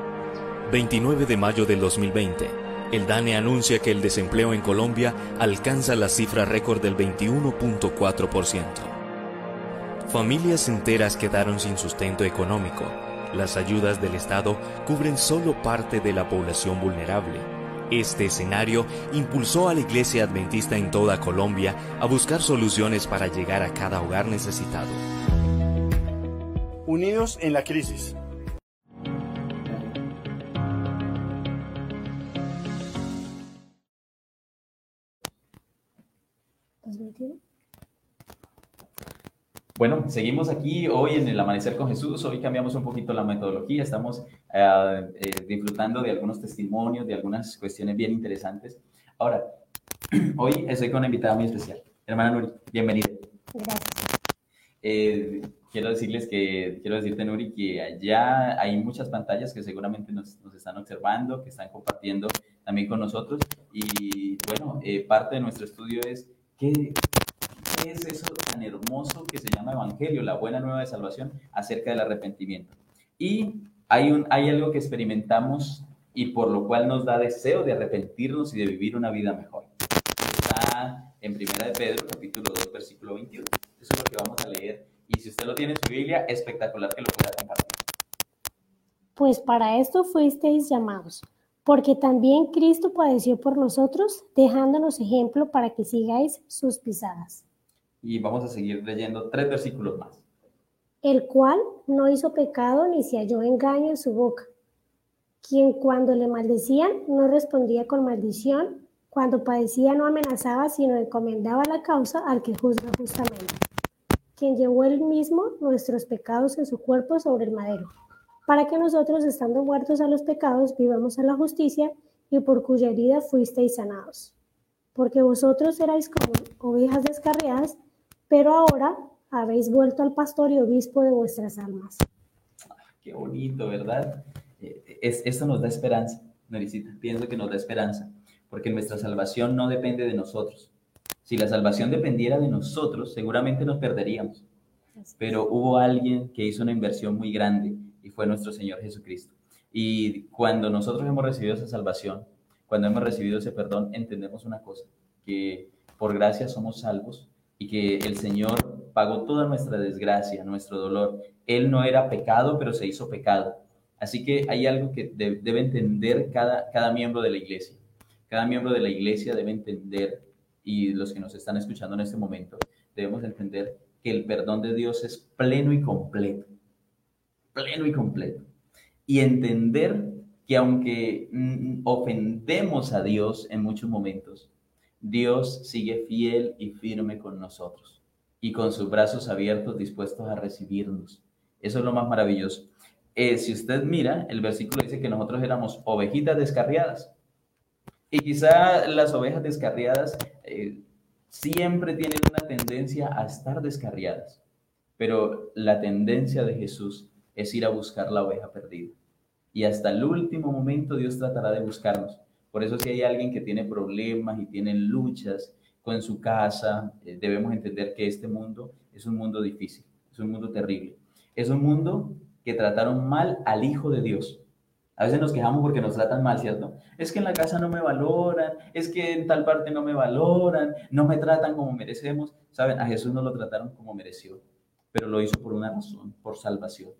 29 de mayo del 2020, el DANE anuncia que el desempleo en Colombia alcanza la cifra récord del 21.4%. Familias enteras quedaron sin sustento económico. Las ayudas del Estado cubren solo parte de la población vulnerable. Este escenario impulsó a la Iglesia Adventista en toda Colombia a buscar soluciones para llegar a cada hogar necesitado. Unidos en la crisis. Bueno, seguimos aquí hoy en el Amanecer con Jesús. Hoy cambiamos un poquito la metodología. Estamos eh, eh, disfrutando de algunos testimonios, de algunas cuestiones bien interesantes. Ahora, hoy estoy con una invitada muy especial. Hermana Nuri, bienvenida. Gracias. Eh, quiero decirles que, quiero decirte, Nuri, que allá hay muchas pantallas que seguramente nos, nos están observando, que están compartiendo también con nosotros. Y bueno, parte de nuestro estudio es ¿qué, qué es eso tan hermoso que se llama Evangelio, la buena nueva de salvación acerca del arrepentimiento. Y hay, un, hay algo que experimentamos y por lo cual nos da deseo de arrepentirnos y de vivir una vida mejor. Está en Primera de Pedro, capítulo 2, versículo 21. Eso es lo que vamos a leer y si usted lo tiene en su Biblia, espectacular que lo pueda compartir. Pues para esto fuisteis llamados, porque también Cristo padeció por nosotros, dejándonos ejemplo para que sigáis sus pisadas. Y vamos a seguir leyendo tres versículos más. El cual no hizo pecado ni se halló engaño en su boca, quien cuando le maldecían no respondía con maldición, cuando padecía no amenazaba, sino encomendaba la causa al que juzga justamente quien llevó él mismo nuestros pecados en su cuerpo sobre el madero, para que nosotros, estando muertos a los pecados, vivamos a la justicia, y por cuya herida fuisteis sanados. Porque vosotros erais como ovejas descarriadas, pero ahora habéis vuelto al pastor y obispo de vuestras almas. Qué bonito, ¿verdad? Eh, es, esto nos da esperanza, Maricita. Pienso que nos da esperanza, porque nuestra salvación no depende de nosotros. Si la salvación dependiera de nosotros, seguramente nos perderíamos. Pero hubo alguien que hizo una inversión muy grande y fue nuestro Señor Jesucristo. Y cuando nosotros hemos recibido esa salvación, cuando hemos recibido ese perdón, entendemos una cosa, que por gracia somos salvos y que el Señor pagó toda nuestra desgracia, nuestro dolor. Él no era pecado, pero se hizo pecado. Así que hay algo que debe entender cada, cada miembro de la iglesia. Cada miembro de la iglesia debe entender y los que nos están escuchando en este momento, debemos entender que el perdón de Dios es pleno y completo. Pleno y completo. Y entender que aunque mm, ofendemos a Dios en muchos momentos, Dios sigue fiel y firme con nosotros y con sus brazos abiertos dispuestos a recibirnos. Eso es lo más maravilloso. Eh, si usted mira, el versículo dice que nosotros éramos ovejitas descarriadas. Y quizá las ovejas descarriadas eh, siempre tienen una tendencia a estar descarriadas, pero la tendencia de Jesús es ir a buscar la oveja perdida. Y hasta el último momento Dios tratará de buscarnos. Por eso si hay alguien que tiene problemas y tiene luchas con su casa, eh, debemos entender que este mundo es un mundo difícil, es un mundo terrible. Es un mundo que trataron mal al Hijo de Dios. A veces nos quejamos porque nos tratan mal, ¿cierto? Es que en la casa no me valoran, es que en tal parte no me valoran, no me tratan como merecemos. Saben, a Jesús no lo trataron como mereció, pero lo hizo por una razón, por salvación.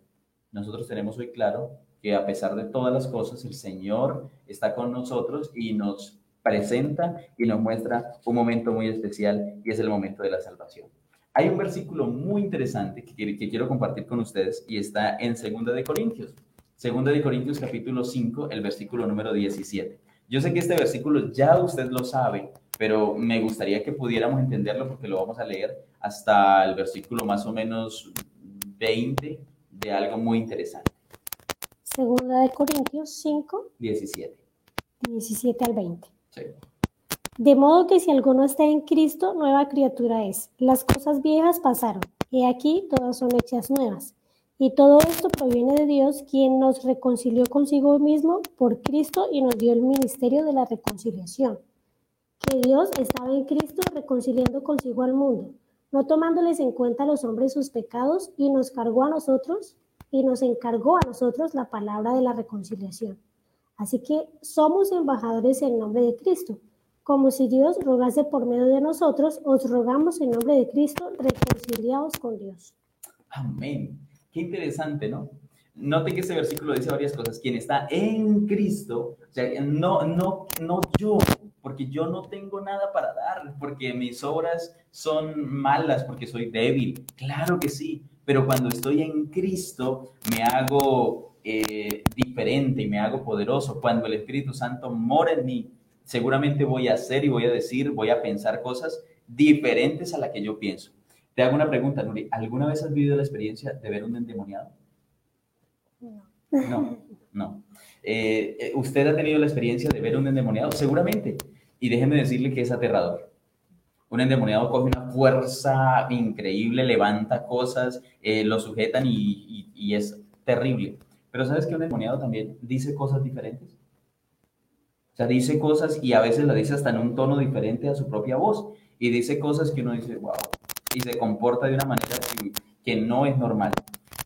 Nosotros tenemos hoy claro que a pesar de todas las cosas, el Señor está con nosotros y nos presenta y nos muestra un momento muy especial y es el momento de la salvación. Hay un versículo muy interesante que, quiero compartir con ustedes y está en 2 de Corintios. 2 de Corintios capítulo 5, el versículo número 17. Yo sé que este versículo ya usted lo sabe, pero me gustaría que pudiéramos entenderlo porque lo vamos a leer hasta el versículo más o menos 20 de algo muy interesante. Segunda de Corintios 5. 17. 17 al 20. Sí. De modo que si alguno está en Cristo, nueva criatura es. Las cosas viejas pasaron, y aquí todas son hechas nuevas. Y todo esto proviene de Dios, quien nos reconcilió consigo mismo por Cristo y nos dio el ministerio de la reconciliación. Que Dios estaba en Cristo reconciliando consigo al mundo, no tomándoles en cuenta a los hombres sus pecados, y nos cargó a nosotros, y nos encargó a nosotros la palabra de la reconciliación. Así que somos embajadores en nombre de Cristo. Como si Dios rogase por medio de nosotros, os rogamos en nombre de Cristo, reconciliados con Dios. Amén. Qué interesante, ¿no? Note que este versículo dice varias cosas. Quien está en Cristo, o sea, no, no, no yo, porque yo no tengo nada para dar, porque mis obras son malas, porque soy débil. Claro que sí, pero cuando estoy en Cristo me hago eh, diferente y me hago poderoso. Cuando el Espíritu Santo mora en mí, seguramente voy a hacer y voy a decir, voy a pensar cosas diferentes a las que yo pienso. Te hago una pregunta, Nuri. ¿Alguna vez has vivido la experiencia de ver un endemoniado? No. No, eh, eh, ¿Usted ha tenido la experiencia de ver un endemoniado? Seguramente. Y déjeme decirle que es aterrador. Un endemoniado coge una fuerza increíble, levanta cosas, eh, lo sujetan y, es terrible. Pero ¿sabes que un endemoniado también dice cosas diferentes? O sea, dice cosas y a veces la dice hasta en un tono diferente a su propia voz. Y dice cosas que uno dice, wow, y se comporta de una manera que, no es normal.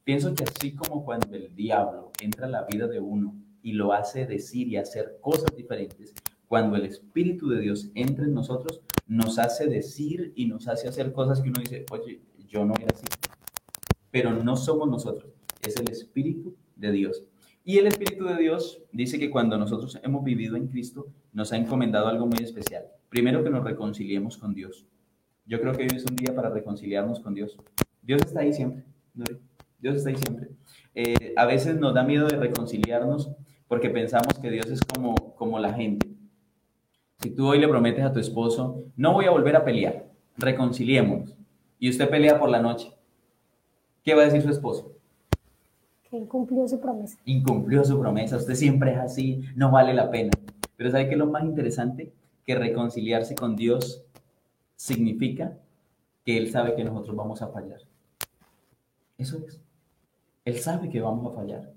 Pienso que así como cuando el diablo entra en la vida de uno y lo hace decir y hacer cosas diferentes, cuando el Espíritu de Dios entra en nosotros, nos hace decir y nos hace hacer cosas que uno dice, oye, yo no era así. Pero no somos nosotros, es el Espíritu de Dios. Y el Espíritu de Dios dice que cuando nosotros hemos vivido en Cristo, nos ha encomendado algo muy especial. Primero que nos reconciliemos con Dios. Yo creo que hoy es un día para reconciliarnos con Dios. Dios está ahí siempre. Dios está ahí siempre. Eh, a veces nos da miedo de reconciliarnos porque pensamos que Dios es como, como la gente. Si tú hoy le prometes a tu esposo, no voy a volver a pelear, reconciliémonos, y usted pelea por la noche, ¿qué va a decir su esposo? Que incumplió su promesa. Incumplió su promesa, usted siempre es así, no vale la pena. Pero ¿sabe qué es lo más interesante? Que reconciliarse con Dios significa que Él sabe que nosotros vamos a fallar. Eso es. Él sabe que vamos a fallar.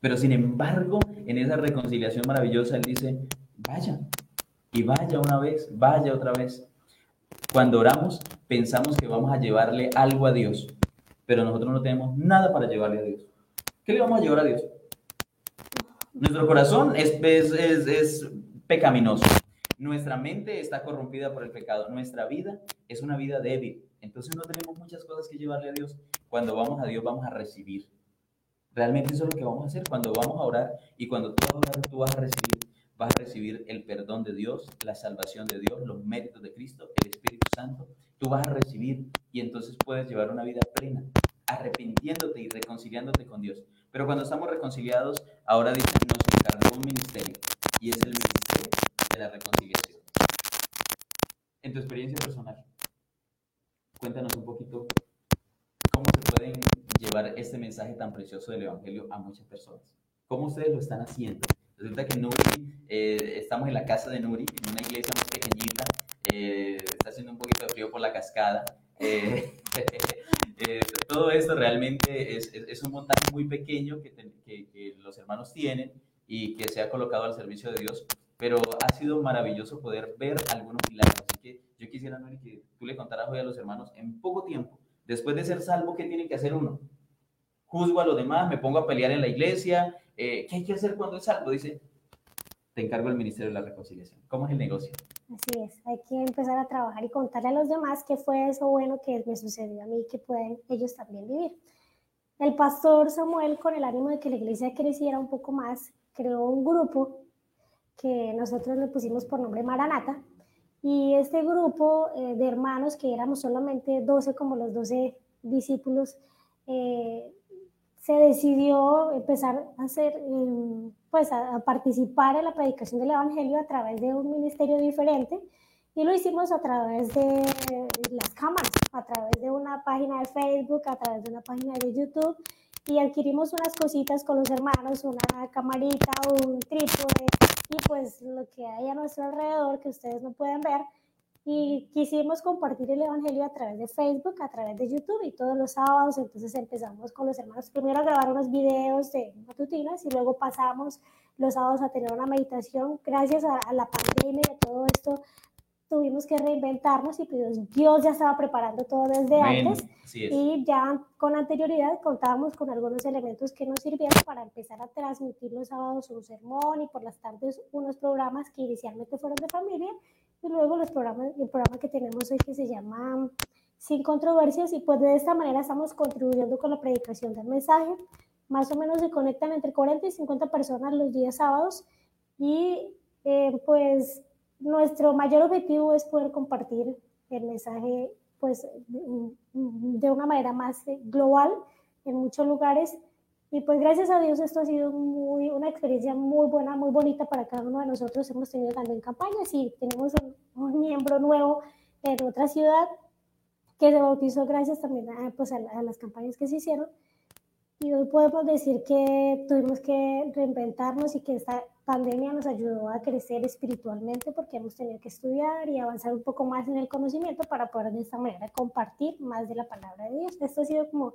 Pero sin embargo, en esa reconciliación maravillosa, Él dice, vaya, y vaya una vez, vaya otra vez. Cuando oramos, pensamos que vamos a llevarle algo a Dios, pero nosotros no tenemos nada para llevarle a Dios. ¿Qué le vamos a llevar a Dios? Nuestro corazón es, es, es, pecaminoso. Nuestra mente está corrompida por el pecado. Nuestra vida es una vida débil. Entonces no tenemos muchas cosas que llevarle a Dios. Cuando vamos a Dios vamos a recibir. Realmente eso es lo que vamos a hacer cuando vamos a orar y cuando tú vas a orar tú vas a recibir vas a recibir el perdón de Dios, la salvación de Dios, los méritos de Cristo, el Espíritu Santo. Tú vas a recibir y entonces puedes llevar una vida plena, arrepintiéndote y reconciliándote con Dios. Pero cuando estamos reconciliados, ahora dice, nos encargó un ministerio y es el ministerio la reconciliación. En tu experiencia personal, cuéntanos un poquito cómo se pueden llevar este mensaje tan precioso del Evangelio a muchas personas. ¿Cómo ustedes lo están haciendo? Resulta que Nuri, eh, estamos en la casa de Nuri, en una iglesia más pequeñita, eh, está haciendo un poquito de frío por la cascada. Eh, todo esto realmente es, es, un montaje muy pequeño que, que, que los hermanos tienen y que se ha colocado al servicio de Dios pero ha sido maravilloso poder ver algunos milagros. Así que yo quisiera, Nori, que tú le contaras hoy a los hermanos en poco tiempo, después de ser salvo, ¿qué tiene que hacer uno? Juzgo a los demás, me pongo a pelear en la iglesia. Eh, ¿Qué hay que hacer cuando es salvo? Dice, te encargo el Ministerio de la Reconciliación. ¿Cómo es el negocio? Así es, hay que empezar a trabajar y contarle a los demás qué fue eso bueno que me sucedió a mí que pueden ellos también vivir. el pastor Samuel, con el ánimo de que la iglesia creciera un poco más, creó un grupo que nosotros le pusimos por nombre Maranata. Y este grupo eh, de hermanos, que éramos solamente 12 como los 12 discípulos, eh, se decidió empezar a hacer, em, pues a, participar en la predicación del Evangelio a través de un ministerio diferente y lo hicimos a través de las cámaras, a través de una página de Facebook, a través de una página de YouTube y adquirimos unas cositas con los hermanos, una camarita, un trípode y pues lo que hay a nuestro alrededor que ustedes no pueden ver y quisimos compartir el Evangelio a través de Facebook, a través de YouTube y todos los sábados, entonces empezamos con los hermanos primero a grabar unos videos de matutinas y luego pasamos los sábados a tener una meditación. Gracias a, a la pandemia y a todo esto tuvimos que reinventarnos y pues Dios ya estaba preparando todo desde antes y ya con anterioridad contábamos con algunos elementos que nos sirvieron para empezar a transmitir los sábados un sermón y por las tardes unos programas que inicialmente fueron de familia y luego los programas, el programa que tenemos hoy que se llama Sin Controversias y pues de esta manera estamos contribuyendo con la predicación del mensaje. Más o menos se conectan entre 40 y 50 personas los días sábados y eh, pues nuestro mayor objetivo es poder compartir el mensaje pues de una manera más eh, global en muchos lugares y pues gracias a Dios esto ha sido muy, una experiencia muy buena, muy bonita para cada uno de nosotros. Hemos tenido también campañas y tenemos un, miembro nuevo en otra ciudad que se bautizó gracias también a, pues a, las campañas que se hicieron. Y hoy podemos decir que tuvimos que reinventarnos y que esta pandemia nos ayudó a crecer espiritualmente porque hemos tenido que estudiar y avanzar un poco más en el conocimiento para poder de esta manera compartir más de la palabra de Dios. Esto ha sido como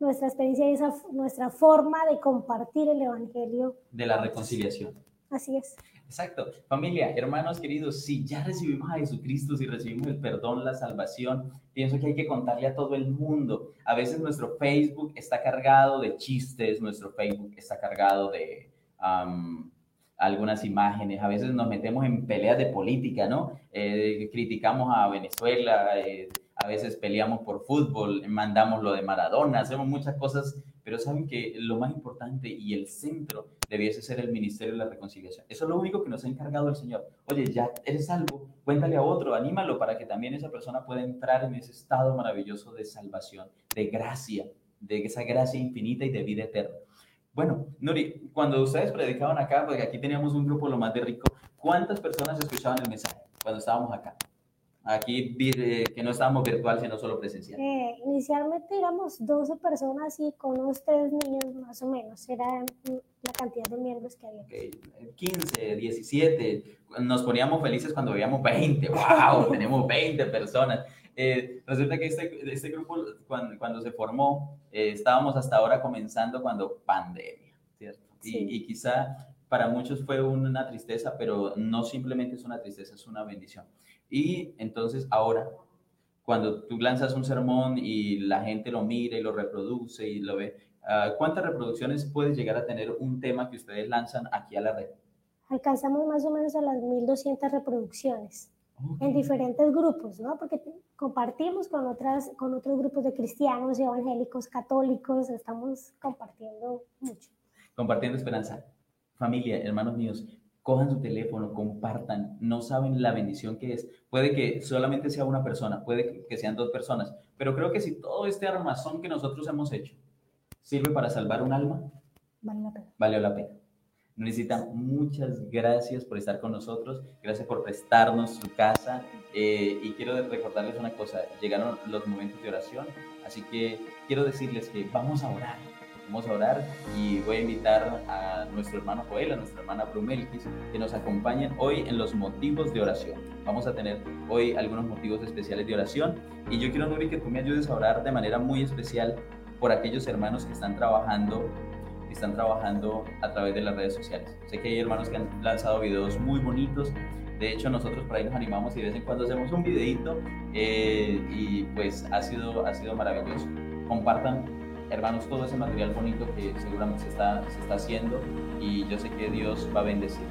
nuestra experiencia y esa, nuestra forma de compartir el Evangelio. De la reconciliación. Así es. Exacto. Familia, hermanos queridos, si ya recibimos a Jesucristo, si recibimos el perdón, la salvación, pienso que hay que contarle a todo el mundo. A veces nuestro Facebook está cargado de chistes, nuestro Facebook está cargado de algunas imágenes, a veces nos metemos en peleas de política, ¿no? Eh, criticamos a Venezuela, eh, a veces peleamos por fútbol, mandamos lo de Maradona, hacemos muchas cosas, pero saben que lo más importante y el centro debiese ser el ministerio de la reconciliación. Eso es lo único que nos ha encargado el Señor. Oye, ya eres salvo, cuéntale a otro, anímalo para que también esa persona pueda entrar en ese estado maravilloso de salvación, de gracia, de esa gracia infinita y de vida eterna. Bueno, Nuri, cuando ustedes predicaban acá, porque aquí teníamos un grupo lo más de rico, ¿cuántas personas escuchaban el mensaje cuando estábamos acá? Aquí que no estábamos virtual, sino solo presencial. Eh, inicialmente éramos 12 personas y con unos 3 niños más o menos, era la cantidad de miembros que había. 15, 17, nos poníamos felices cuando veíamos 20, wow, tenemos 20 personas. Eh, resulta que este, este grupo, cuando, cuando se formó, eh, estábamos hasta ahora comenzando cuando pandemia, ¿cierto? Y, y, quizá para muchos fue una tristeza, pero no simplemente es una tristeza, es una bendición. Y entonces ahora, cuando tú lanzas un sermón y la gente lo mira y lo reproduce y lo ve, ah, ¿cuántas reproducciones puede llegar a tener un tema que ustedes lanzan aquí a la red? Alcanzamos más o menos a las 1.200 reproducciones en diferentes grupos, ¿no? Porque compartimos con, otras, con otros grupos de cristianos, evangélicos, católicos, estamos compartiendo mucho. Compartiendo esperanza. Familia, hermanos míos, cojan su teléfono, compartan, no saben la bendición que es. Puede que solamente sea una persona, puede que sean dos personas, pero creo que si todo este armazón que nosotros hemos hecho sirve para salvar un alma, vale la pena. Valió la pena. Necesita muchas gracias por estar con nosotros, gracias por prestarnos su casa eh, y quiero recordarles una cosa, llegaron los momentos de oración, así que quiero decirles que vamos a orar, vamos a orar y voy a invitar a nuestro hermano Joel, a nuestra hermana Brumelkis, que nos acompañen hoy en los motivos de oración. Vamos a tener hoy algunos motivos especiales de oración y yo quiero, Nuri, que tú me ayudes a orar de manera muy especial por aquellos hermanos que están trabajando están trabajando a través de las redes sociales. Sé que hay hermanos que han lanzado videos muy bonitos. De hecho, nosotros por ahí nos animamos y de vez en cuando hacemos un videito eh, y pues ha sido, ha sido maravilloso. Compartan, hermanos, todo ese material bonito que seguramente se está, se está haciendo y yo sé que Dios va a bendecir.